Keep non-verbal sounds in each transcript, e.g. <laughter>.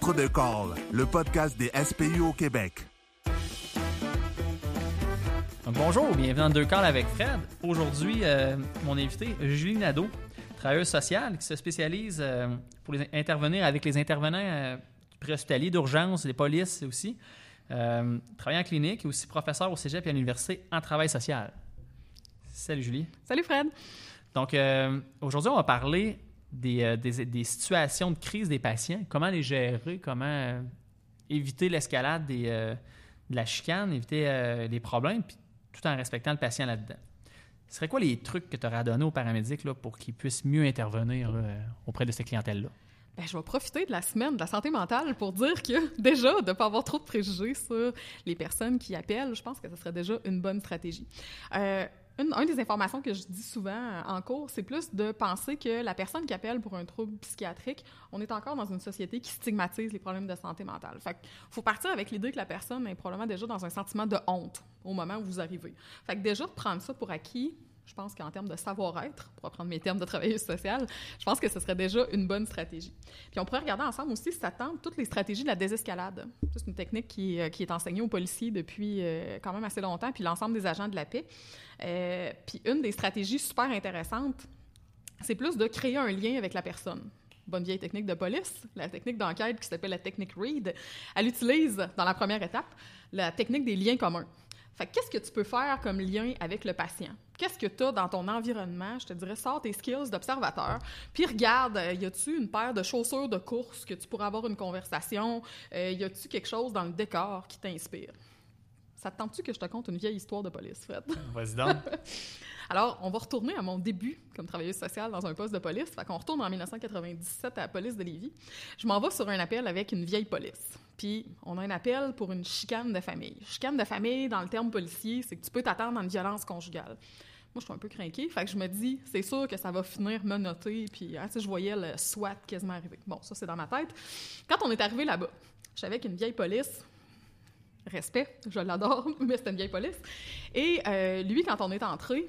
Entre deux calls, le podcast des SPU au Québec. Bonjour, bienvenue dans Deux Calls avec Fred. Aujourd'hui, euh, mon invité, Julie Nadeau, travailleuse sociale qui se spécialise euh, pour les- intervenir avec les intervenants euh, préhospitaliers d'urgence, les polices aussi. Euh, travaille en clinique et aussi professeur au cégep et à l'université en travail social. Salut Julie. Salut Fred. Donc, euh, aujourd'hui, on va parler des, euh, des- des situations de crise des patients, comment les gérer, comment euh, éviter l'escalade euh, de la chicane, éviter les problèmes, puis tout en respectant le patient là-dedans. Ce serait quoi les trucs que tu aurais à aux paramédics là, pour qu'ils puissent mieux intervenir auprès de ces clientèles-là? Ben, je vais profiter de la semaine de la santé mentale pour dire que <laughs> déjà, de ne pas avoir trop de préjugés sur les personnes qui appellent, je pense que ce serait déjà une bonne stratégie. Une, des informations que je dis souvent en cours, c'est plus de penser que la personne qui appelle pour un trouble psychiatrique, on est encore dans une société qui stigmatise les problèmes de santé mentale. Fait faut partir avec l'idée que la personne est probablement déjà dans un sentiment de honte au moment où vous arrivez. Fait que déjà, de prendre ça pour acquis, je pense qu'en termes de savoir-être, pour reprendre mes termes de travailleuse sociale, je pense que ce serait déjà une bonne stratégie. Puis on pourrait regarder ensemble aussi si toutes les stratégies de la désescalade. C'est une technique qui, euh, qui est enseignée aux policiers depuis euh, quand même assez longtemps, puis l'ensemble des agents de la paix. Euh, puis une des stratégies super intéressantes, c'est plus de créer un lien avec la personne. Bonne vieille technique de police, la technique d'enquête qui s'appelle la technique READ. Elle utilise, dans la première étape, la technique des liens communs. Fait que qu'est-ce que tu peux faire comme lien avec le patient? Qu'est-ce que tu as dans ton environnement? Je te dirais, sors tes skills d'observateur, puis regarde, euh, y a-tu une paire de chaussures de course que tu pourrais avoir une conversation? Euh, y a-tu quelque chose dans le décor qui t'inspire? Ça te tente-tu que je te conte une vieille histoire de police, Fred? Vas-y donc. <laughs> Alors, on va retourner à mon début comme travailleuse sociale dans un poste de police. Fait qu'on retourne en 1997 à la police de Lévis. Je m'en vais sur un appel avec une vieille police. Puis, on a un appel pour une chicane de famille. Chicane de famille, dans le terme policier, c'est que tu peux t'attendre à une violence conjugale. Moi, je suis un peu craquée. Fait que je me dis, c'est sûr que ça va finir menotté. Puis, hein, je voyais le SWAT quasiment arriver. Bon, ça, c'est dans ma tête. Quand on est arrivé là-bas, j'étais avec une vieille police respect, je l'adore, <laughs> mais c'était une vieille police. Et euh, lui, quand on est entré,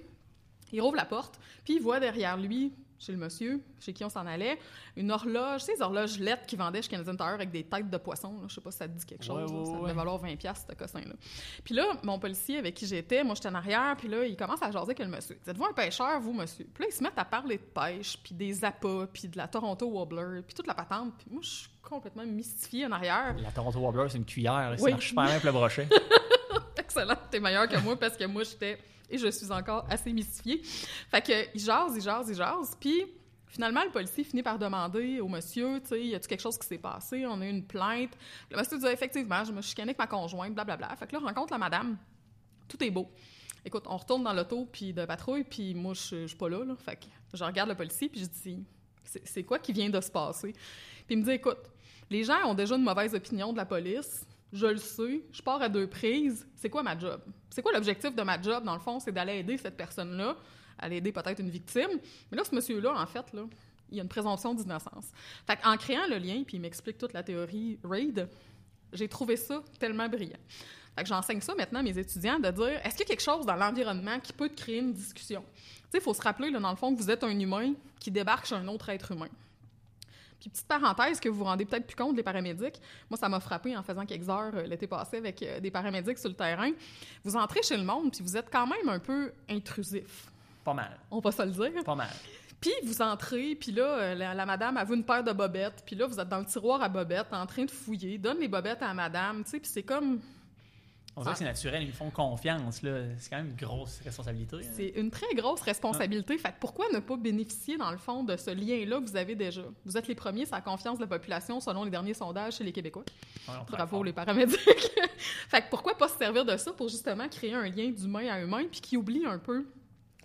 il rouvre la porte, puis il voit derrière lui, chez le monsieur, chez qui on s'en allait, une horloge, les horloges lettres qui vendaient chez Canadian Tire avec des têtes de poisson. Là. Je sais pas si ça te dit quelque chose. Ouais, là. ouais, ça ouais. devait valoir 20$, ce cossin-là. Puis là, mon policier avec qui j'étais, moi, j'étais en arrière, puis là, il commence à jaser avec le monsieur. « Êtes-vous un pêcheur, vous, monsieur? » Puis là, ils se mettent à parler de pêche, puis des appâts, puis de la Toronto Wobbler, puis toute la patente. Puis moi, je suis complètement mystifiée en arrière. La Toronto Wobbler, c'est une cuillère. Ça marche super bien le brochet. <laughs> Excellent, t'es meilleur que moi parce que moi j'étais <laughs> et je suis encore assez mystifiée. Fait que il jase, il jase, il jase, puis finalement le policier finit par demander au monsieur, tu sais, y a-tu quelque chose qui s'est passé? On a eu une plainte. Le monsieur dit effectivement, je me chicanée avec ma conjointe, blablabla. Fait que là on rencontre la madame, tout est beau. Écoute, on retourne dans l'auto puis de patrouille, puis moi je suis pas là, là. Fait que je regarde le policier puis je dis c'est quoi qui vient de se passer? Puis il me dit écoute, les gens ont déjà une mauvaise opinion de la police. Je le sais, je pars à deux prises. C'est quoi ma job? C'est quoi l'objectif de ma job, dans le fond? C'est d'aller aider cette personne-là, à aider peut-être une victime. Mais là, ce monsieur-là, en fait, là, il y a une présomption d'innocence. Fait en créant le lien, puis il m'explique toute la théorie RAID, j'ai trouvé ça tellement brillant. Fait j'enseigne ça maintenant à mes étudiants de dire est-ce qu'il y a quelque chose dans l'environnement qui peut te créer une discussion? Il faut se rappeler, là, dans le fond, que vous êtes un humain qui débarque chez un autre être humain. Puis petite parenthèse que vous vous rendez peut-être plus compte des paramédics. Moi, ça m'a frappé en faisant quelques heures euh, l'été passé avec euh, des paramédics sur le terrain. Vous entrez chez le monde, puis vous êtes quand même un peu intrusif. Pas mal. On va se le dire. Pas mal. Puis vous entrez, puis là, euh, la, la madame a vu une paire de bobettes, puis là, vous êtes dans le tiroir à bobettes, en train de fouiller, donne les bobettes à la madame, tu sais, puis c'est comme... On dirait que c'est naturel, ils me font confiance. là. C'est quand même une grosse responsabilité. hein. C'est une très grosse responsabilité. Fait que pourquoi ne pas bénéficier, dans le fond, de ce lien-là que vous avez déjà? Vous êtes les premiers sur la confiance de la population selon les derniers sondages chez les Québécois. Ouais, Bravo fort. les paramédics. <laughs> fait que pourquoi pas se servir de ça pour justement créer un lien d'humain à humain puis qui oublie un peu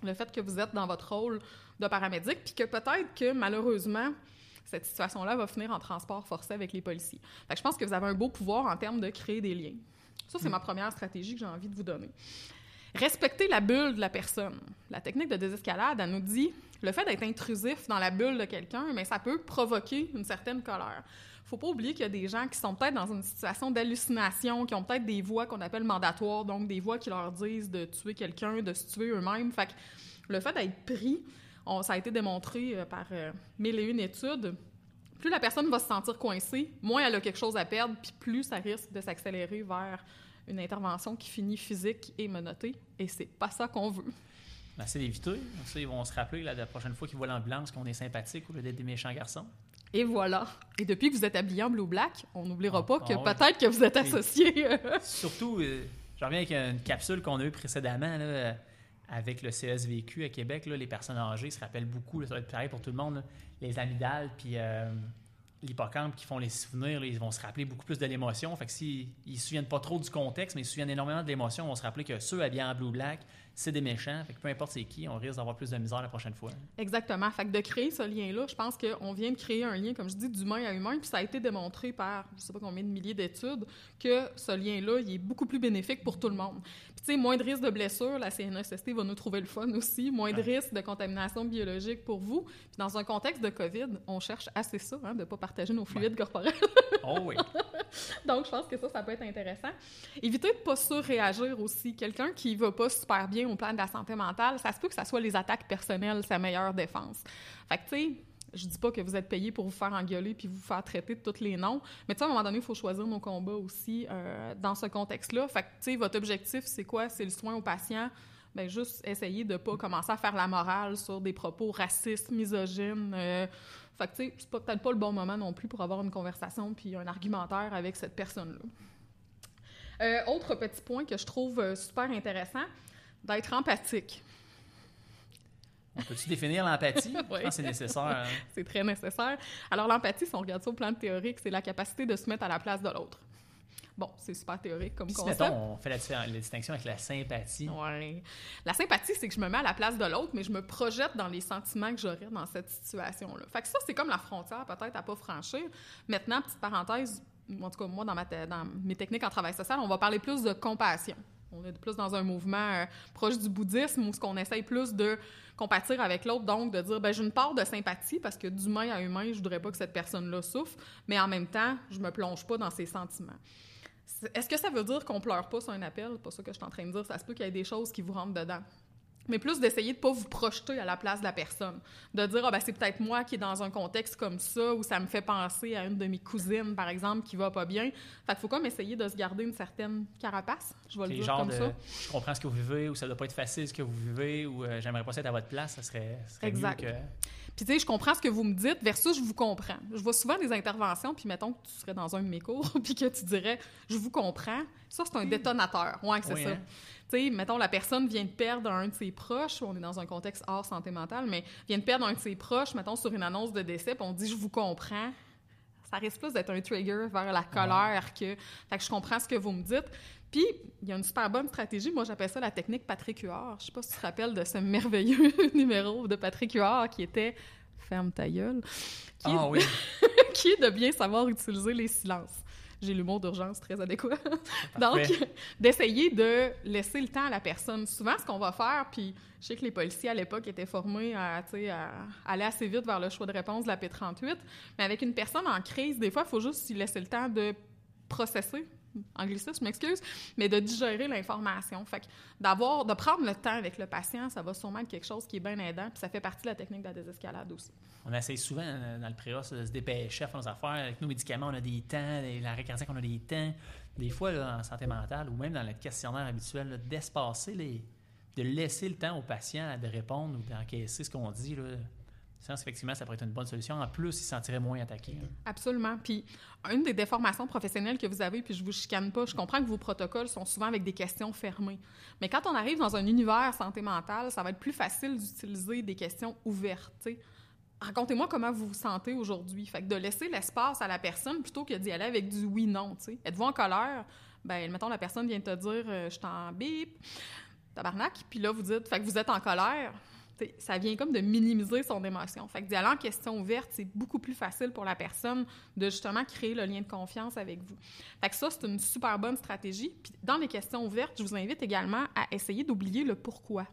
le fait que vous êtes dans votre rôle de paramédic puis que peut-être que malheureusement cette situation-là va finir en transport forcé avec les policiers. Fait que je pense que vous avez un beau pouvoir en termes de créer des liens. Ça, c'est ma première stratégie que j'ai envie de vous donner. Respecter la bulle de la personne. La technique de désescalade, elle nous dit le fait d'être intrusif dans la bulle de quelqu'un, mais ça peut provoquer une certaine colère. faut pas oublier qu'il y a des gens qui sont peut-être dans une situation d'hallucination, qui ont peut-être des voix qu'on appelle mandatoires, donc des voix qui leur disent de tuer quelqu'un, de se tuer eux-mêmes. Fait que le fait d'être pris, on- ça a été démontré euh, par euh, mille et une études, plus la personne va se sentir coincée, moins elle a quelque chose à perdre, puis plus ça risque de s'accélérer vers une intervention qui finit physique et menottée. Et c'est pas ça qu'on veut. Ben, c'est d'éviter. Ils vont se rappeler là, la prochaine fois qu'ils voient l'ambulance qu'on est sympathique au lieu d'être des méchants garçons. Et voilà. Et depuis que vous êtes habillé en blue-black, on n'oubliera pas Ah, que ah ouais. peut-être que vous êtes associé. euh, Surtout, euh, je reviens avec une capsule qu'on a eue précédemment là, avec le CSVQ à Québec. les personnes âgées se rappellent beaucoup, ça va être pareil pour tout le monde, les amygdales puis euh, l'hippocampe qui font les souvenirs, ils vont se rappeler beaucoup plus de l'émotion. Fait que s'ils ne se souviennent pas trop du contexte, mais ils se souviennent énormément de l'émotion, on va se rappeler que ceux habillés en blue-black, c'est des méchants. Fait que peu importe c'est qui, on risque d'avoir plus de misère la prochaine fois. Exactement. Fait que de créer ce lien-là, je pense qu'on vient de créer un lien, comme je dis, d'humain à humain, puis ça a été démontré par je sais pas combien de milliers d'études que ce lien-là, il est beaucoup plus bénéfique pour tout le monde. Puis tu sais, moins de risque de blessure, la CNESST va nous trouver le fun aussi, moins de risque de contamination biologique pour vous. Puis dans un contexte de COVID, on cherche assez ça, hein, de ne pas partager nos fluides corporels. <laughs> Oh oui. <laughs> Donc, je pense que ça, ça peut être intéressant. Évitez de pas surréagir aussi. Quelqu'un qui va pas super bien au plan de la santé mentale, ça se peut que ça soit les attaques personnelles, sa meilleure défense. Fait que, tu sais, je dis pas que vous êtes payé pour vous faire engueuler puis vous faire traiter de tous les noms, mais tu sais, à un moment donné, il faut choisir nos combats aussi euh, dans ce contexte-là. Fait tu sais, votre objectif, c'est quoi? C'est le soin au patient. Ben, juste essayer de pas commencer à faire la morale sur des propos racistes, misogynes. euh, fait que, tu sais, c'est peut-être pas le bon moment non plus pour avoir une conversation puis un argumentaire avec cette personne-là. Euh, autre petit point que je trouve euh, super intéressant, d'être empathique. On peut-tu définir l'empathie? <laughs> Je Oui. pense que c'est nécessaire. hein. <laughs> C'est très nécessaire. Alors, l'empathie, si on regarde ça au plan théorique, c'est la capacité de se mettre à la place de l'autre. Bon, c'est super théorique comme Puis concept. mettons, on fait la, distinction avec la sympathie. Ouais. La sympathie, c'est que je me mets à la place de l'autre, mais je me projette dans les sentiments que j'aurais dans cette situation-là. Fait que ça, c'est comme la frontière, peut-être, à pas franchir. Maintenant, petite parenthèse, en tout cas, moi, dans, ma dans mes techniques en travail social, on va parler plus de compassion. On est plus dans un mouvement euh, proche du bouddhisme où ce qu'on essaye plus de compatir avec l'autre, donc de dire, ben j'ai une part de sympathie parce que d'humain à humain, je voudrais pas que cette personne-là souffre, mais en même temps, je me plonge pas dans ses sentiments. Est-ce que ça veut dire qu'on pleure pas sur un appel? Pas ça que je suis en train de dire. Ça se peut qu'il y ait des choses qui vous rentrent dedans. Mais plus d'essayer de pas vous projeter à la place de la personne. De dire, ah ben c'est peut-être moi qui est dans un contexte comme ça, où ça me fait penser à une de mes cousines, par exemple, qui va pas bien. Fait qu'il faut comme essayer de se garder une certaine carapace. Je vais le Les dire genres comme de ça. je comprends ce que vous vivez ou ça doit pas être facile ce que vous vivez ou euh, j'aimerais pas être à votre place, ça serait, ça serait Exact. mieux que. Puis, tu sais, je comprends ce que vous me dites versus je vous comprends. Je vois souvent des interventions, puis mettons que tu serais dans un de mes cours, <laughs> puis que tu dirais je vous comprends. Ça, c'est un détonateur. Ouais, c'est Oui, ça. hein? Tu sais, mettons, la personne vient de perdre un de ses proches, on est dans un contexte hors santé mentale, mais vient de perdre un de ses proches, mettons, sur une annonce de décès, puis on dit je vous comprends. Ça risque plus d'être un trigger vers la colère que. Fait que je comprends ce que vous me dites. Puis, il y a une super bonne stratégie. Moi, j'appelle ça la technique Patrick Huard. Je sais pas si tu te rappelles de ce merveilleux <laughs> numéro de Patrick Huard qui était Ferme ta gueule. Qui, est- Ah oui, <laughs> qui est de bien savoir utiliser les silences. J'ai l'humour d'urgence très adéquat. <laughs> Donc, <laughs> d'essayer de laisser le temps à la personne. Souvent, ce qu'on va faire, puis je sais que les policiers à l'époque étaient formés à, à aller assez vite vers le choix de réponse de la P38, mais avec une personne en crise, des fois, il faut juste lui laisser le temps de processer, <laughs> anglicisme, je m'excuse, mais de digérer l'information. Fait que d'avoir, de prendre le temps avec le patient, ça va sûrement être quelque chose qui est bien aidant, puis ça fait partie de la technique de la désescalade aussi. on essaye souvent euh, dans le préos de se dépêcher à faire nos affaires. Avec nos médicaments, on a des temps, l'arrêt cardiaque, on a des temps. Des fois, là, en santé mentale ou même dans le questionnaire habituel, d'espacer les. de laisser le temps au patient de répondre ou d'encaisser ce qu'on dit. Là. Pense effectivement, ça pourrait être une bonne solution. En plus, il se sentirait moins attaqué. là. Absolument. Puis, une des déformations professionnelles que vous avez, puis je vous chicane pas, je comprends que vos protocoles sont souvent avec des questions fermées. Mais quand on arrive dans un univers santé mentale, ça va être plus facile d'utiliser des questions ouvertes. Racontez-moi comment vous vous sentez aujourd'hui. Fait que de laisser l'espace à la personne plutôt que d'y aller avec du oui-non. Êtes-vous en colère? Ben, mettons, la personne vient te dire euh, Je t'en bip, tabarnak. Puis là, vous dites Fait que vous êtes en colère. T'sais, ça vient comme de minimiser son émotion. Fait que d'y aller en question ouverte, c'est beaucoup plus facile pour la personne de justement créer le lien de confiance avec vous. Fait que ça, c'est une super bonne stratégie. Puis dans les questions ouvertes, je vous invite également à essayer d'oublier le pourquoi.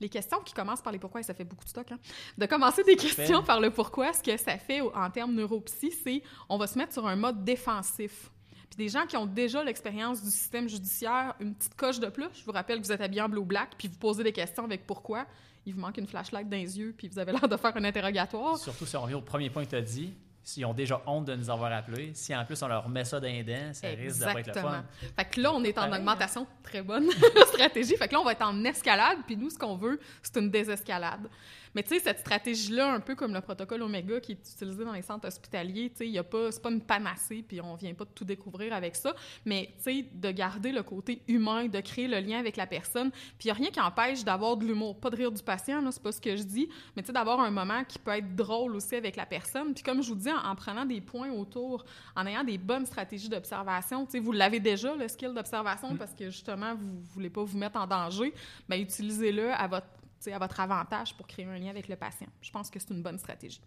Les questions qui commencent par les pourquoi, et ça fait beaucoup de stock, hein? De commencer des questions par le pourquoi, ce que ça fait en termes neuropsy, c'est on va se mettre sur un mode défensif. Puis des gens qui ont déjà l'expérience du système judiciaire, une petite coche de plus, je vous rappelle que vous êtes habillé en bleu ou black, puis vous posez des questions avec pourquoi, il vous manque une flashlight dans les yeux, puis vous avez l'air de faire un interrogatoire. Surtout si on revient au premier point que tu as dit. S'ils ont déjà honte de nous avoir appelés, si en plus on leur met ça d'un dent, ça risque pas être le fun. Fait que là, on est en hein. augmentation, très bonne <laughs> stratégie. Fait que là, on va être en escalade, puis nous, ce qu'on veut, c'est une désescalade. Mais tu sais, cette stratégie-là, un peu comme le protocole Omega qui est utilisé dans les centres hospitaliers, tu sais, y a pas, c'est pas une panacée, puis on vient pas de tout découvrir avec ça, mais tu sais, de garder le côté humain, de créer le lien avec la personne, puis il y a rien qui empêche d'avoir de l'humour, pas de rire du patient, là, c'est pas ce que je dis, mais tu sais, d'avoir un moment qui peut être drôle aussi avec la personne, puis comme je vous dis, en, en prenant des points autour, en ayant des bonnes stratégies d'observation, tu sais, vous l'avez déjà, le skill d'observation, parce que justement, vous voulez pas vous mettre en danger, bien, utilisez-le à votre à votre avantage pour créer un lien avec le patient. Je pense que c'est une bonne stratégie.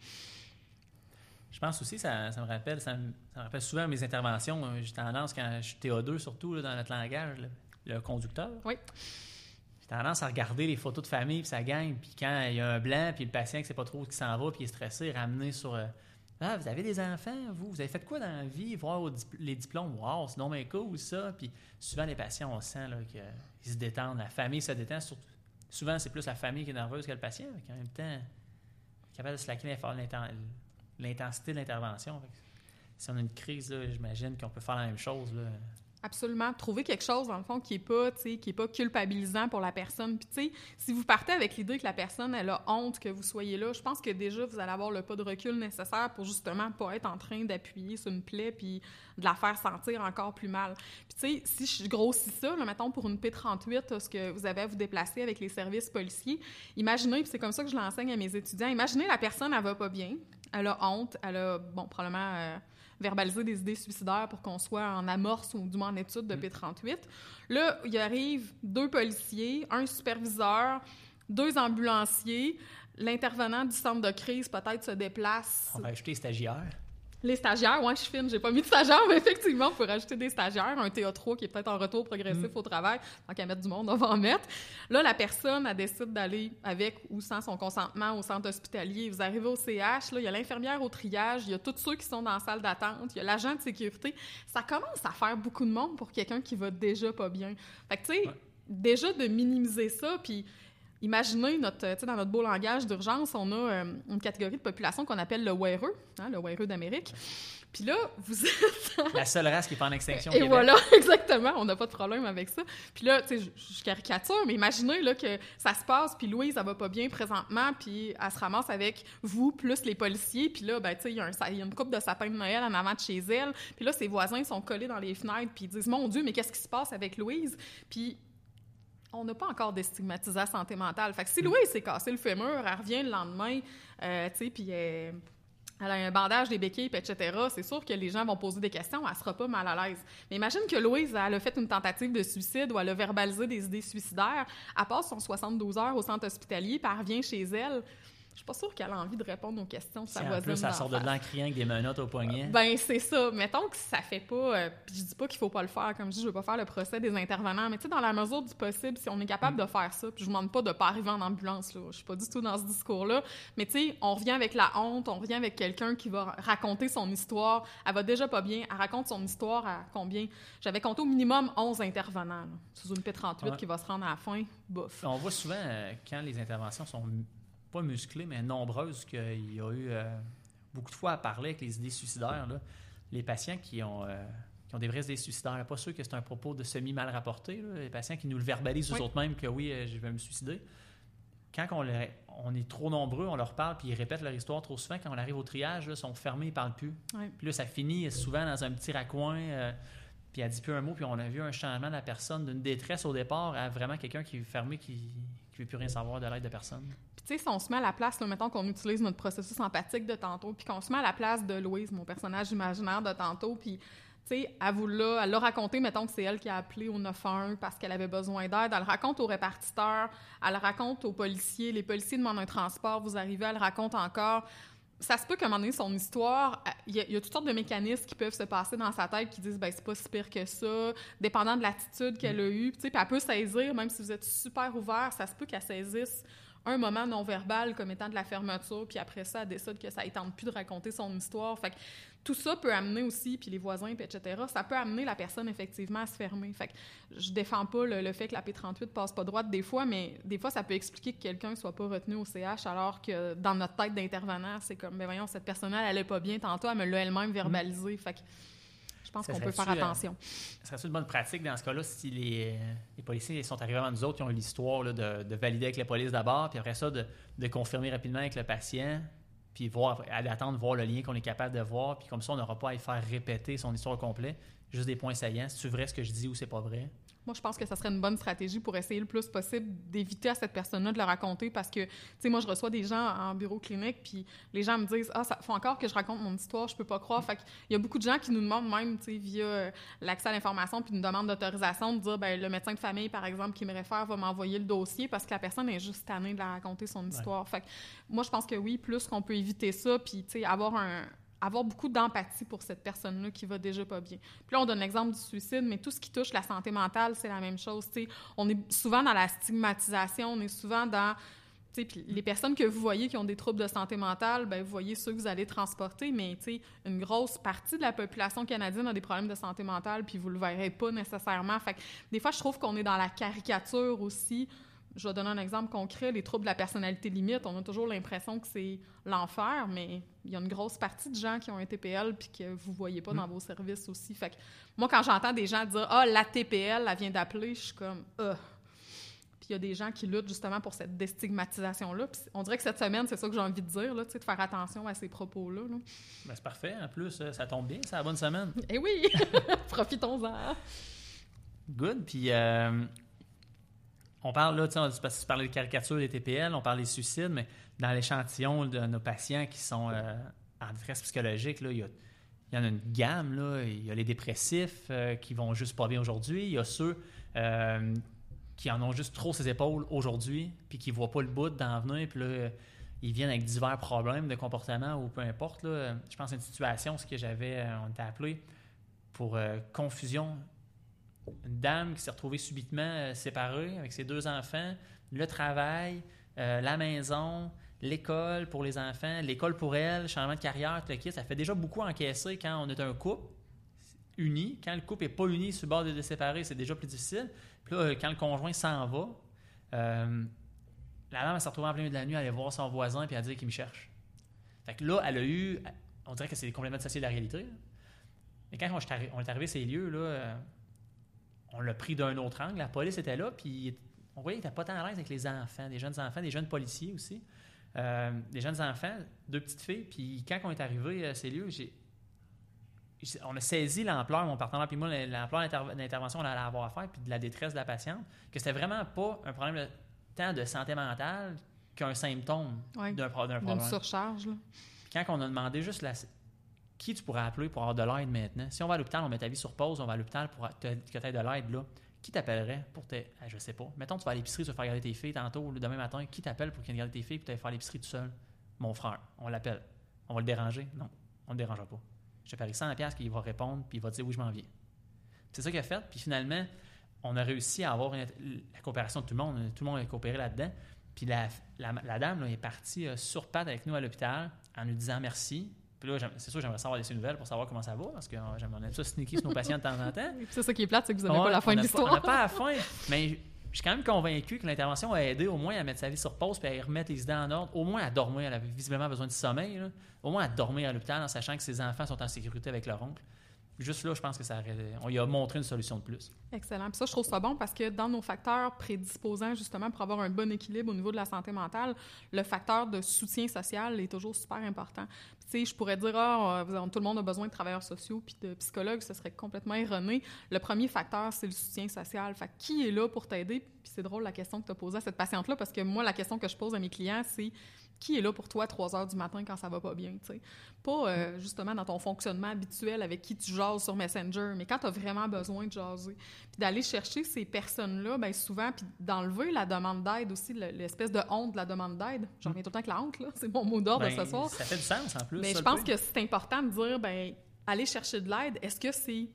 Je pense aussi, ça, ça me rappelle, ça me, ça me rappelle souvent mes interventions. Euh, J'ai tendance, quand je suis TO2 surtout, là, dans notre langage, le, le conducteur. Oui. J'ai tendance à regarder les photos de famille puis ça gagne. Puis quand il y a un blanc, puis le patient qui sait pas trop où il s'en va, puis il est stressé, ramener sur. Ah, vous avez des enfants, vous? Vous avez fait quoi dans la vie? Voir les diplômes? Wow, c'est non mais cool, ça. Puis souvent, les patients, on sent qu'ils se détendent. La famille se détend. Surtout, souvent, c'est plus la famille qui est nerveuse que le patient. Mais en même temps, capable de slacker l'intensité de l'intervention. Si on a une crise, j'imagine qu'on peut faire la même chose. Là. Absolument. Trouver quelque chose, dans le fond, qui est pas, qui est pas culpabilisant pour la personne. Puis, tu sais, si vous partez avec l'idée que la personne, elle a honte que vous soyez là, je pense que déjà, vous allez avoir le pas de recul nécessaire pour justement pas être en train d'appuyer sur une plaie puis de la faire sentir encore plus mal. Puis, tu sais, si je grossis ça, là, mettons, pour une P38, ce que vous avez à vous déplacer avec les services policiers, imaginez, puis c'est comme ça que je l'enseigne à mes étudiants, imaginez la personne, elle va pas bien, elle a honte, elle a, bon, probablement... euh, verbaliser des idées suicidaires pour qu'on soit en amorce ou du moins en étude de P38. Là, il arrive deux policiers, un superviseur, deux ambulanciers. L'intervenant du centre de crise peut-être se déplace. On va ajouter les stagiaires. Les stagiaires, ouais, je suis fine, j'ai pas mis de stagiaires, mais effectivement, on peut rajouter des stagiaires, un TA3 qui est peut-être en retour progressif au travail, tant qu'à mettre du monde, on va en mettre. Là, la personne, elle décide d'aller avec ou sans son consentement au centre hospitalier. Vous arrivez au CH, là, il y a l'infirmière au triage, il y a tous ceux qui sont dans la salle d'attente, il y a l'agent de sécurité. Ça commence à faire beaucoup de monde pour quelqu'un qui va déjà pas bien. Fait que, tu sais, Ouais. déjà de minimiser ça, puis Imaginez, notre, dans notre beau langage d'urgence, on a euh, une catégorie de population qu'on appelle le weareux, hein, le weareux d'Amérique. Puis là, vous êtes... <laughs> La seule race qui est pas en extinction. Et Québec. voilà, <laughs> exactement, on n'a pas de problème avec ça. Puis là, tu sais, je- caricature, mais imaginez là, que ça se passe, puis Louise, elle va pas bien présentement, puis elle se ramasse avec vous, plus les policiers, puis là, ben, tu sais, il y, a un sa- il y a une coupe de sapin de Noël en avant de chez elle, puis là, ses voisins sont collés dans les fenêtres, puis ils disent « Mon Dieu, mais qu'est-ce qui se passe avec Louise? » Puis on n'a pas encore déstigmatisé la santé mentale. Fait que si Louise s'est cassé le fémur, elle revient le lendemain, euh, puis elle, elle a un bandage, des béquilles, etc., c'est sûr que les gens vont poser des questions, elle sera pas mal à l'aise. Mais imagine que Louise, a fait une tentative de suicide ou a verbalisé des idées suicidaires, elle passe son 72 heures au centre hospitalier, puis elle revient chez elle. Je suis pas sûre qu'elle a envie de répondre aux questions de sa en voisine. plus, ça sort de là en criant avec des menottes au poignet. Ben, c'est ça. Mettons que ça fait pas. euh, puis je dis pas qu'il faut pas le faire. Comme je dis, je veux pas faire le procès des intervenants. Mais tu sais, dans la mesure du possible, si on est capable de faire ça, puis je vous demande pas de pas arriver en ambulance, là. Je suis pas du tout dans ce discours-là. Mais tu sais, on revient avec la honte, on revient avec quelqu'un qui va raconter son histoire. Elle va déjà pas bien. Elle raconte son histoire à combien? J'avais compté au minimum 11 intervenants, là, sous une P38 Ouais. qui va se rendre à la fin. Bof. On voit souvent, euh, quand les interventions sont pas musclées, mais nombreuses, qu'il y a eu euh, beaucoup de fois à parler avec les idées suicidaires. là. Les patients qui ont, euh, qui ont des vraies idées suicidaires, pas sûr que c'est un propos de semi-mal rapporté. là. Les patients qui nous le verbalisent Oui. eux autres mêmes que oui, euh, je vais me suicider. Quand on, le- on est trop nombreux, on leur parle, puis ils répètent leur histoire trop souvent. Quand on arrive au triage, là, ils sont fermés, ils parlent plus. Puis là, ça finit souvent dans un petit raccoin. euh, puis elle dit plus un mot, puis on a vu un changement de la personne d'une détresse au départ à vraiment quelqu'un qui est fermé, qui plus rien savoir de l'aide de personne. Puis, tu sais, si on se met à la place, là, mettons qu'on utilise notre processus empathique de tantôt, puis qu'on se met à la place de Louise, mon personnage imaginaire de tantôt, puis, tu sais, elle vous l'a, elle l'a raconté, mettons que c'est elle qui a appelé au 911 parce qu'elle avait besoin d'aide. Elle le raconte au répartiteur, elle le raconte aux policiers. Les policiers demandent un transport, vous arrivez, elle le raconte encore. Ça se peut qu'à un moment donné, son histoire, il y, a, il y a toutes sortes de mécanismes qui peuvent se passer dans sa tête qui disent, ben c'est pas si pire que ça, dépendant de l'attitude qu'elle a eue. Puis elle peut saisir, même si vous êtes super ouvert, ça se peut qu'elle saisisse un moment non-verbal comme étant de la fermeture, puis après ça, elle décide que ça ne tente plus de raconter son histoire. Fait que tout ça peut amener aussi, puis les voisins, etc., ça peut amener la personne effectivement à se fermer. Fait que je défends pas le, fait que la P38 passe pas droite des fois, mais des fois, ça peut expliquer que quelqu'un soit pas retenu au CH, alors que dans notre tête d'intervenant, c'est comme, mais voyons, cette personne-là, elle allait pas bien tantôt, elle me l'a elle-même verbalisé. Fait que je pense qu'on peut faire attention. Ce serait une bonne pratique dans ce cas-là si les, les, policiers sont arrivés avant nous autres, ils ont l'histoire de, de, valider avec la police d'abord, puis après ça, de, de, confirmer rapidement avec le patient, puis voir, aller attendre, voir le lien qu'on est capable de voir, puis comme ça, on n'aura pas à y faire répéter son histoire complète, juste des points saillants. C'est vrai ce que je dis ou c'est pas vrai? Moi, je pense que ça serait une bonne stratégie pour essayer le plus possible d'éviter à cette personne-là de le raconter parce que, tu sais, moi, je reçois des gens en bureau clinique, puis les gens me disent Ah, ça faut encore que je raconte mon histoire, je peux pas croire. Fait qu'il y a beaucoup de gens qui nous demandent même, tu sais, via euh, l'accès à l'information, puis une demande d'autorisation, de dire ben le médecin de famille, par exemple, qui me réfère, va m'envoyer le dossier parce que la personne est juste tannée de la raconter son histoire. Fait que moi, je pense que oui, plus qu'on peut éviter ça, puis, tu sais, avoir un, avoir beaucoup d'empathie pour cette personne-là qui va déjà pas bien. Puis là, on donne l'exemple du suicide, mais tout ce qui touche la santé mentale, c'est la même chose. sais. On est souvent dans la stigmatisation, on est souvent dans... Puis les personnes que vous voyez qui ont des troubles de santé mentale, ben vous voyez ceux que vous allez transporter, mais une grosse partie de la population canadienne a des problèmes de santé mentale, puis vous le verrez pas nécessairement. Fait que des fois, je trouve qu'on est dans la caricature aussi je vais donner un exemple concret, les troubles de la personnalité limite, on a toujours l'impression que c'est l'enfer, mais il y a une grosse partie de gens qui ont un TPL puis que vous voyez pas dans mm. vos services aussi. Fait que moi, quand j'entends des gens dire « Ah, la TPL, elle vient d'appeler », je suis comme « Ah! » Puis il y a des gens qui luttent justement pour cette déstigmatisation-là. on dirait que cette semaine, c'est ça que j'ai envie de dire, là, de faire attention à ces propos-là. Ben, c'est parfait. En plus, euh, ça tombe bien, c'est la bonne semaine. Eh oui! <laughs> Profitons-en! Good. Puis... Euh, on parle là, de caricatures des TPL, on parle des suicides, mais dans l'échantillon de nos patients qui sont euh, en détresse psychologique, il y, en a une gamme. Il y a les dépressifs euh, qui vont juste pas bien aujourd'hui. Il y a ceux euh, qui en ont juste trop ses épaules aujourd'hui, puis qui ne voient pas le bout d'en venir, puis là, ils viennent avec divers problèmes de comportement ou peu importe. Je pense à une situation, ce que j'avais, on était appelé pour confusion une dame qui s'est retrouvée subitement euh, séparée avec ses deux enfants, le travail, euh, la maison, l'école pour les enfants, l'école pour elle, changement de carrière, tout le Ça fait déjà beaucoup encaisser quand on est un couple uni. Quand le couple n'est pas uni sur le bord de se séparer, c'est déjà plus difficile. Puis là, quand le conjoint s'en va, euh, la dame s'est retrouvée en plein milieu de la nuit, à aller voir son voisin puis à dire qu'il me cherche. Fait que là, elle a eu. On dirait que c'est complètement dissocié de la réalité. Mais quand on est arrivé à ces lieux, là, on l'a pris d'un autre angle. La police était là, puis on voyait qu'il n'était pas tant à l'aise avec les enfants, des jeunes enfants, des jeunes policiers aussi. Euh, des jeunes enfants, deux petites filles. Puis quand on est arrivé à ces lieux, on a saisi l'ampleur, mon partenaire puis moi, l'ampleur d'intervention qu'on allait avoir à faire, puis de la détresse de la patiente, que c'était vraiment pas un problème de, tant de santé mentale qu'un symptôme d'un problème. D'une surcharge. Puis quand on a demandé juste la, qui tu pourrais appeler pour avoir de l'aide maintenant? Si on va à l'hôpital, on met ta vie sur pause, on va à l'hôpital pour que tu aies de l'aide là. Qui t'appellerait pour te. Ah, je sais pas. Mettons, tu vas à l'épicerie, tu vas faire garder tes filles tantôt, le demain matin. Qui t'appelle pour qu'il garde tes filles et tu faire l'épicerie tout seul? Mon frère. On l'appelle. On va le déranger? Non, on ne le dérangera pas. Je te parie 100$ qu'il va répondre puis il va dire oui, je m'en viens. C'est ça qu'il a fait. Puis finalement, on a réussi à avoir la coopération de tout le monde. Tout le monde a coopéré là-dedans. Puis la, dame est partie euh, sur patte avec nous à l'hôpital en nous disant merci. Puis là, c'est sûr, j'aimerais savoir des nouvelles pour savoir comment ça va, parce qu'on aime ça sneaker sur nos patients de temps en temps. <laughs> c'est ça qui est plate, c'est que vous n'avez pas la fin de l'histoire. On n'a pas la fin, mais je suis quand même convaincu que l'intervention a aidé au moins à mettre sa vie sur pause puis à remettre les idées en ordre, au moins à dormir. Elle avait visiblement besoin de sommeil, au moins à dormir à l'hôpital en sachant que ses enfants sont en sécurité avec leur oncle. Juste là, je pense que ça on y a montré une solution de plus. Excellent. Puis ça, je trouve ça bon parce que dans nos facteurs prédisposants justement pour avoir un bon équilibre au niveau de la santé mentale, le facteur de soutien social est toujours super important. tu sais, je pourrais dire, ah, tout le monde a besoin de travailleurs sociaux puis de psychologues, ce serait complètement erroné. Le premier facteur, c'est le soutien social. Fait qui est là pour t'aider? Puis c'est drôle la question que tu as posée à cette patiente-là parce que moi, la question que je pose à mes clients, c'est qui est là pour toi à 3 heures du matin quand ça va pas bien, tu sais? Pas euh, justement dans ton fonctionnement habituel avec qui tu jases sur Messenger, mais quand tu as vraiment besoin de jaser. Puis d'aller chercher ces personnes-là, bien souvent, puis d'enlever la demande d'aide aussi, l'espèce de honte de la demande d'aide. J'en reviens tout le temps avec la honte, là. C'est mon mot d'ordre ce ben, soir. Ça fait du sens en plus. Mais je pense que c'est important de dire, ben aller chercher de l'aide, est-ce que c'est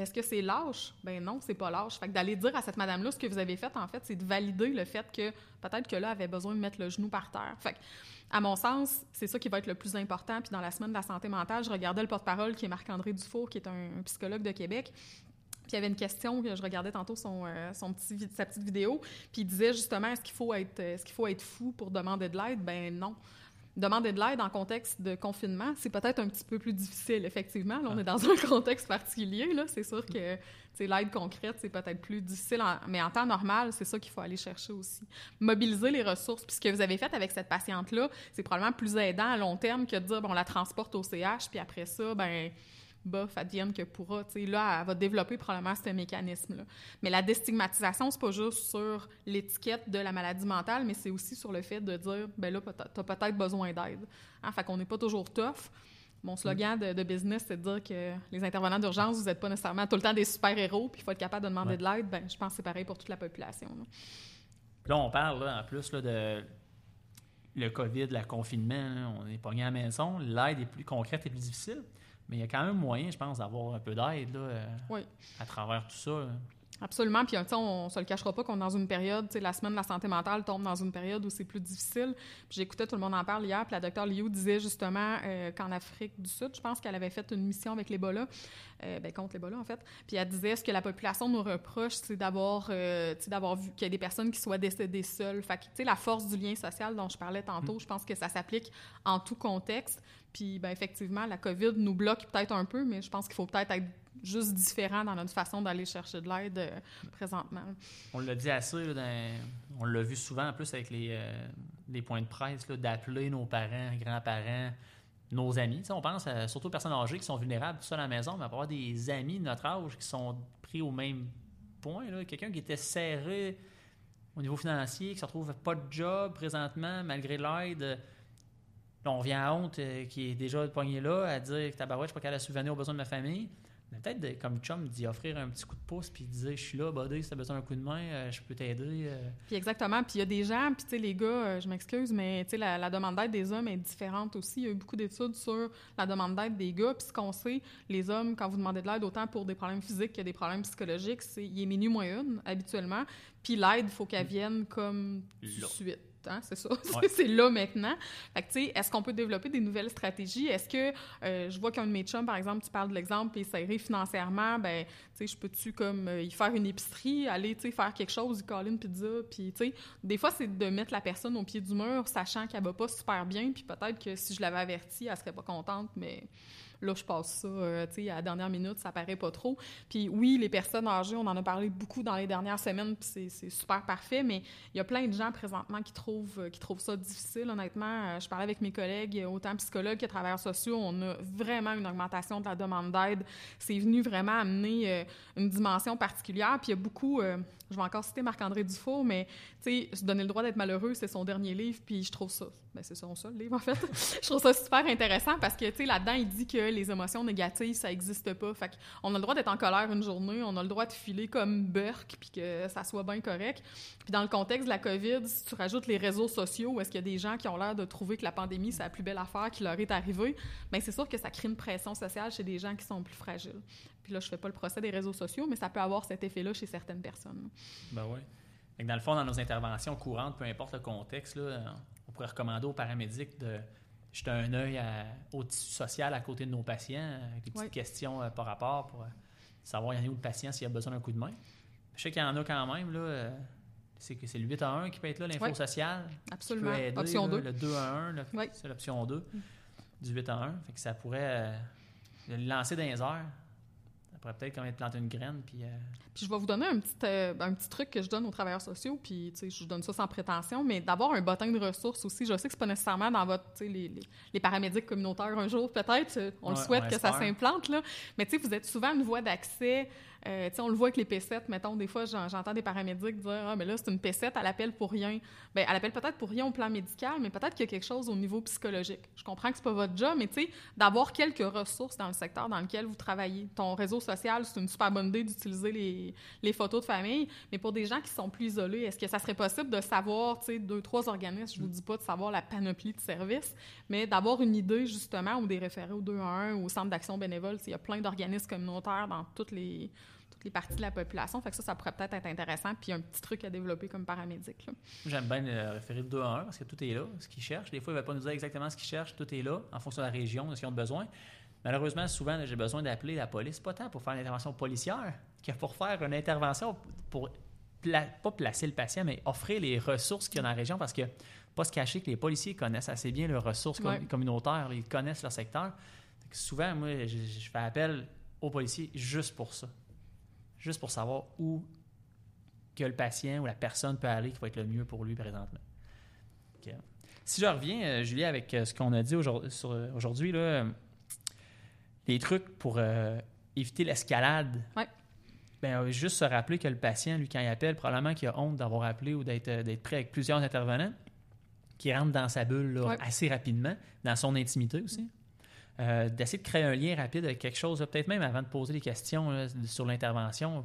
Est-ce que c'est lâche? Ben non, c'est pas lâche. Fait que d'aller dire à cette madame-là ce que vous avez fait, en fait, c'est de valider le fait que peut-être que là, elle avait besoin de mettre le genou par terre. Fait que, à mon sens, c'est ça qui va être le plus important. Puis dans la semaine de la santé mentale, je regardais le porte-parole qui est Marc-André Dufour, qui est un, psychologue de Québec. Puis il y avait une question que je regardais tantôt son, euh, son petit, sa petite vidéo, puis il disait justement est-ce qu'il faut être est-ce qu'il faut être fou pour demander de l'aide? Ben non. Demander de l'aide en contexte de confinement, c'est peut-être un petit peu plus difficile, effectivement. Là, on est dans <laughs> un contexte particulier. Là, c'est sûr que l'aide concrète, c'est peut-être plus difficile, en- mais en temps normal, c'est ça qu'il faut aller chercher aussi. Mobiliser les ressources. Puis ce que vous avez fait avec cette patiente-là, c'est probablement plus aidant à long terme que de dire bon, on la transporte au CH, puis après ça, ben bof, advienne que pourra. Tu sais, là, elle va développer probablement ce mécanisme-là. Mais la déstigmatisation, c'est pas juste sur l'étiquette de la maladie mentale, mais c'est aussi sur le fait de dire, ben là, t'as peut-être besoin d'aide. Hein? Fait qu'on n'est pas toujours tough. Mon slogan de, de business, c'est de dire que les intervenants d'urgence, vous n'êtes pas nécessairement tout le temps des super-héros, puis il faut être capable de demander Ouais. de l'aide. Ben, je pense que c'est pareil pour toute la population. là. On parle là, en plus là, de le COVID, le confinement. on est pogné à la maison. L'aide est plus concrète et plus difficile. Mais il y a quand même moyen, je pense, d'avoir un peu d'aide là, euh, Oui. à travers tout ça. là. Absolument. Puis, tu sais, on se le cachera pas qu'on est dans une période, tu sais, la semaine de la santé mentale tombe dans une période où c'est plus difficile. Puis, j'écoutais Tout le monde en parle hier, puis la docteure Liu disait justement euh, qu'en Afrique du Sud, je pense qu'elle avait fait une mission avec l'Ebola, euh, ben, contre l'Ebola, en fait. Puis, elle disait ce que la population nous reproche, c'est d'avoir, euh, d'avoir vu qu'il y a des personnes qui soient décédées seules. Fait que, tu sais, la force du lien social dont je parlais tantôt, je pense que ça s'applique en tout contexte. Puis, ben, effectivement, la COVID nous bloque peut-être un peu, mais je pense qu'il faut peut-être être juste différent dans notre façon d'aller chercher de l'aide euh, présentement. On l'a dit assez, là, on l'a vu souvent en plus avec les, euh, points de presse, d'appeler nos parents, grands-parents, nos amis. On pense à- surtout aux personnes âgées qui sont vulnérables tout seul à la maison, mais avoir des amis de notre âge qui sont pris au même point. Quelqu'un qui était serré au niveau financier, qui se retrouve pas de job présentement, malgré l'aide. Là, on vient à honte euh, qui est déjà pogné là à dire que tabarouette, je suis pas capable de subvenir aux besoins de ma famille. Mais peut-être, de- comme chum, d'y offrir un petit coup de pouce puis de dire Je suis là, buddy, si t'as besoin d'un coup de main, euh, je peux t'aider. euh. Puis exactement. Puis il y a des gens, puis tu sais, les gars, euh, je m'excuse, mais tu sais, la, la demande d'aide des hommes est différente aussi. Il y a eu beaucoup d'études sur la demande d'aide des gars. Puis ce qu'on sait, les hommes, quand vous demandez de l'aide, autant pour des problèmes physiques que des problèmes psychologiques, c'est il est minuit moins une, habituellement. Puis l'aide, il faut qu'elle vienne comme tout de suite. Hein, c'est ça. <laughs> Ouais. c'est là maintenant. Fait que, tu sais, est-ce qu'on peut développer des nouvelles stratégies? Est-ce que, euh, je vois qu'un de mes chums, par exemple, tu parles de l'exemple, puis serré financièrement, ben, tu sais, je peux-tu, comme, euh, y faire une épicerie, aller, tu sais, faire quelque chose, y coller une pizza, puis, tu sais, des fois, c'est de mettre la personne au pied du mur, sachant qu'elle va pas super bien, puis peut-être que si je l'avais avertie, elle serait pas contente, mais là, je passe ça, euh, tu sais, à la dernière minute, ça paraît pas trop. Puis oui, les personnes âgées, on en a parlé beaucoup dans les dernières semaines, puis c'est- super parfait, mais il y a plein de gens présentement qui trouvent, euh, qui trouvent ça difficile, honnêtement. Euh, Je parlais avec mes collègues, autant psychologues que travailleurs sociaux, on a vraiment une augmentation de la demande d'aide. C'est venu vraiment amener une dimension particulière, puis il y a beaucoup... je vais encore citer Marc-André Dufault, mais tu sais, se donner le droit d'être malheureux, c'est son dernier livre, puis je trouve ça, ben c'est son seul livre en fait. <laughs> je trouve ça super intéressant parce que tu sais là-dedans il dit que les émotions négatives ça existe pas. Fait qu'on a le droit d'être en colère une journée, on a le droit de filer comme Burke puis que ça soit bien correct. Puis dans le contexte de la Covid, si tu rajoutes les réseaux sociaux, est-ce qu'il y a des gens qui ont l'air de trouver que la pandémie c'est la plus belle affaire qui leur est arrivée, ben c'est sûr que ça crée une pression sociale chez des gens qui sont plus fragiles. Puis là je fais pas le procès des réseaux sociaux, mais ça peut avoir cet effet-là chez certaines personnes. Ben oui. Dans le fond, dans nos interventions courantes, peu importe le contexte, là, on pourrait recommander aux paramédics de jeter un œil à- au tissu social à côté de nos patients, avec des petites Oui. questions euh, par rapport pour euh, savoir il y en a où le patient s'il a besoin d'un coup de main. Je sais qu'il y en a quand même, là. euh, c'est que c'est le 8 à 1 qui peut être là, l'info Oui. sociale. Absolument. peut aider, Option là, 2. Le 2 à 1, là, Oui. c'est l'option 2 du 8 à 1. Fait que ça pourrait euh, le lancer dans les airs. Pourrait peut-être comme être planter une graine, puis... euh, Puis je vais vous donner un petit, euh, un petit truc que je donne aux travailleurs sociaux, puis je vous donne ça sans prétention, mais d'avoir un bottin de ressources aussi. Je sais que c'est pas nécessairement dans votre, les, les, les paramédics communautaires un jour, peut-être. euh, On le souhaite on que ça s'implante, là. Mais tu sais, vous êtes souvent une voie d'accès Euh, on le voit avec les P7, mettons, des fois, j'en- j'entends des paramédics dire « Ah, mais là, c'est une P7, elle appelle pour rien. » Ben, elle appelle peut-être pour rien au plan médical, mais peut-être qu'il y a quelque chose au niveau psychologique. Je comprends que c'est pas votre job, mais tu d'avoir quelques ressources dans le secteur dans lequel vous travaillez. Ton réseau social, c'est une super bonne idée d'utiliser les, photos de famille, mais pour des gens qui sont plus isolés, est-ce que ça serait possible de savoir, tu deux, trois organismes, je vous dis pas de savoir la panoplie de services, mais d'avoir une idée, justement, ou des référés au 211 ou au centre d'action bénévole. Il y a plein d'organismes communautaires dans toutes les, toutes les parties de la population. Fait que ça, ça pourrait peut-être être intéressant. Puis un petit truc à développer comme paramédic. J'aime bien le référer de 2 à 1 parce que tout est là, ce qu'ils cherchent. Des fois, ils ne veulent pas nous dire exactement ce qu'ils cherchent, tout est là, en fonction de la région, de ce qu'ils ont besoin. Malheureusement, souvent, j'ai besoin d'appeler la police, pas tant pour faire une intervention policière, que pour faire une intervention pour, pla- pas placer le patient, mais offrir les ressources qu'il y a dans la région parce que, pas se cacher que les policiers connaissent assez bien leurs ressources Ouais. communautaires, ils connaissent leur secteur. Souvent, moi, je, je fais appel aux policiers juste pour ça. Juste pour savoir où que le patient ou la personne peut aller qui va être le mieux pour lui présentement. Si je reviens, euh, Julie, avec euh, ce qu'on a dit aujourd'hui, sur- aujourd'hui, là, euh, les trucs pour euh, éviter l'escalade. Ouais. Ben, euh, juste se rappeler que le patient, lui, quand il appelle, probablement qu'il a honte d'avoir appelé ou d'être euh, pris avec plusieurs intervenants, qui rentre dans sa bulle là, Ouais. assez rapidement, dans son intimité aussi. Euh, D'essayer de créer un lien rapide avec quelque chose, peut-être même avant de poser des questions là, sur l'intervention,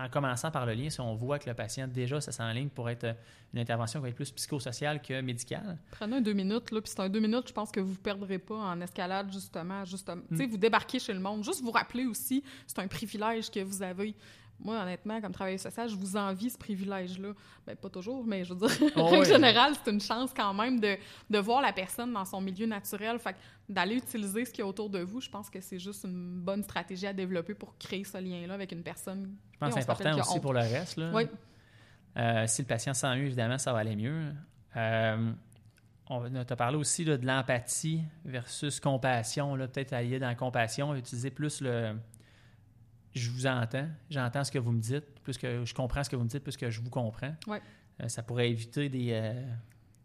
en commençant par le lien, si on voit que le patient déjà ça s'enligne pour être euh, une intervention qui va être plus psychosociale que médicale. Prenez un deux minutes, là, puis c'est un deux minutes, je pense que vous ne perdrez pas en escalade, justement. justement. Mm. vous débarquez chez le monde. Juste vous rappeler aussi, c'est un privilège que vous avez. Moi, honnêtement, comme travailleuse sociale, je vous envie ce privilège-là. Ben, pas toujours, mais je veux dire, Oh, <laughs> en ouais. général, c'est une chance quand même de, de voir la personne dans son milieu naturel. Fait que d'aller utiliser ce qu'il y a autour de vous, je pense que c'est juste une bonne stratégie à développer pour créer ce lien-là avec une personne. Je pense que c'est important aussi honte. pour le reste. là. Oui, Euh, si le patient sent mieux, évidemment, ça va aller mieux. Euh, on t'a parlé aussi là, de l'empathie versus compassion. Peut-être allier dans la compassion, utiliser plus le je vous entends, j'entends ce que vous me dites, plus que je comprends ce que vous me dites, plus que je vous comprends. Ouais. Euh, ça pourrait éviter des, euh,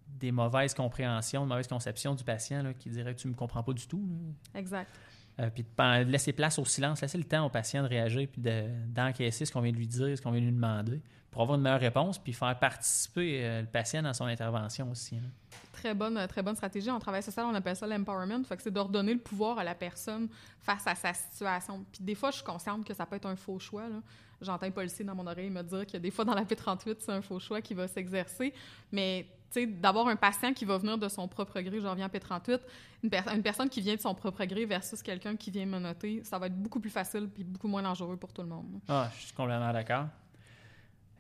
des mauvaises compréhensions, de mauvaises conceptions du patient là, qui dirait que tu ne me comprends pas du tout. là. exact. Euh, puis de, laisser place au silence, laisser le temps au patient de réagir puis de- d'encaisser ce qu'on vient de lui dire, ce qu'on vient de lui demander, pour avoir une meilleure réponse, puis faire participer euh, le patient dans son intervention aussi. hein. Très bonne, très bonne stratégie. En travail social, on appelle ça l'empowerment. C'est de redonner le pouvoir à la personne face à sa situation. Puis des fois, je suis consciente que ça peut être un faux choix. J'entends un policier dans mon oreille me dire que des fois, dans la P38, c'est un faux choix qui va s'exercer. Mais d'avoir un patient qui va venir de son propre gré, je reviens à P38, une, per- une personne qui vient de son propre gré versus quelqu'un qui vient me noter, ça va être beaucoup plus facile puis beaucoup moins dangereux pour tout le monde. Ah, je suis complètement d'accord.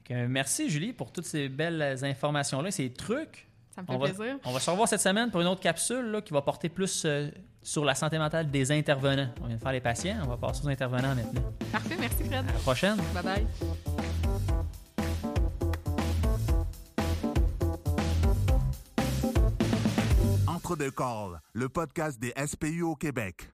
Merci Julie pour toutes ces belles informations-là, ces trucs. Ça me fait On va, plaisir. on va se revoir cette semaine pour une autre capsule là, qui va porter plus euh, sur la santé mentale des intervenants. On vient de faire les patients, on va passer aux intervenants maintenant. Parfait, merci Fred. À la prochaine. Bye bye. Le podcast des SPU au Québec.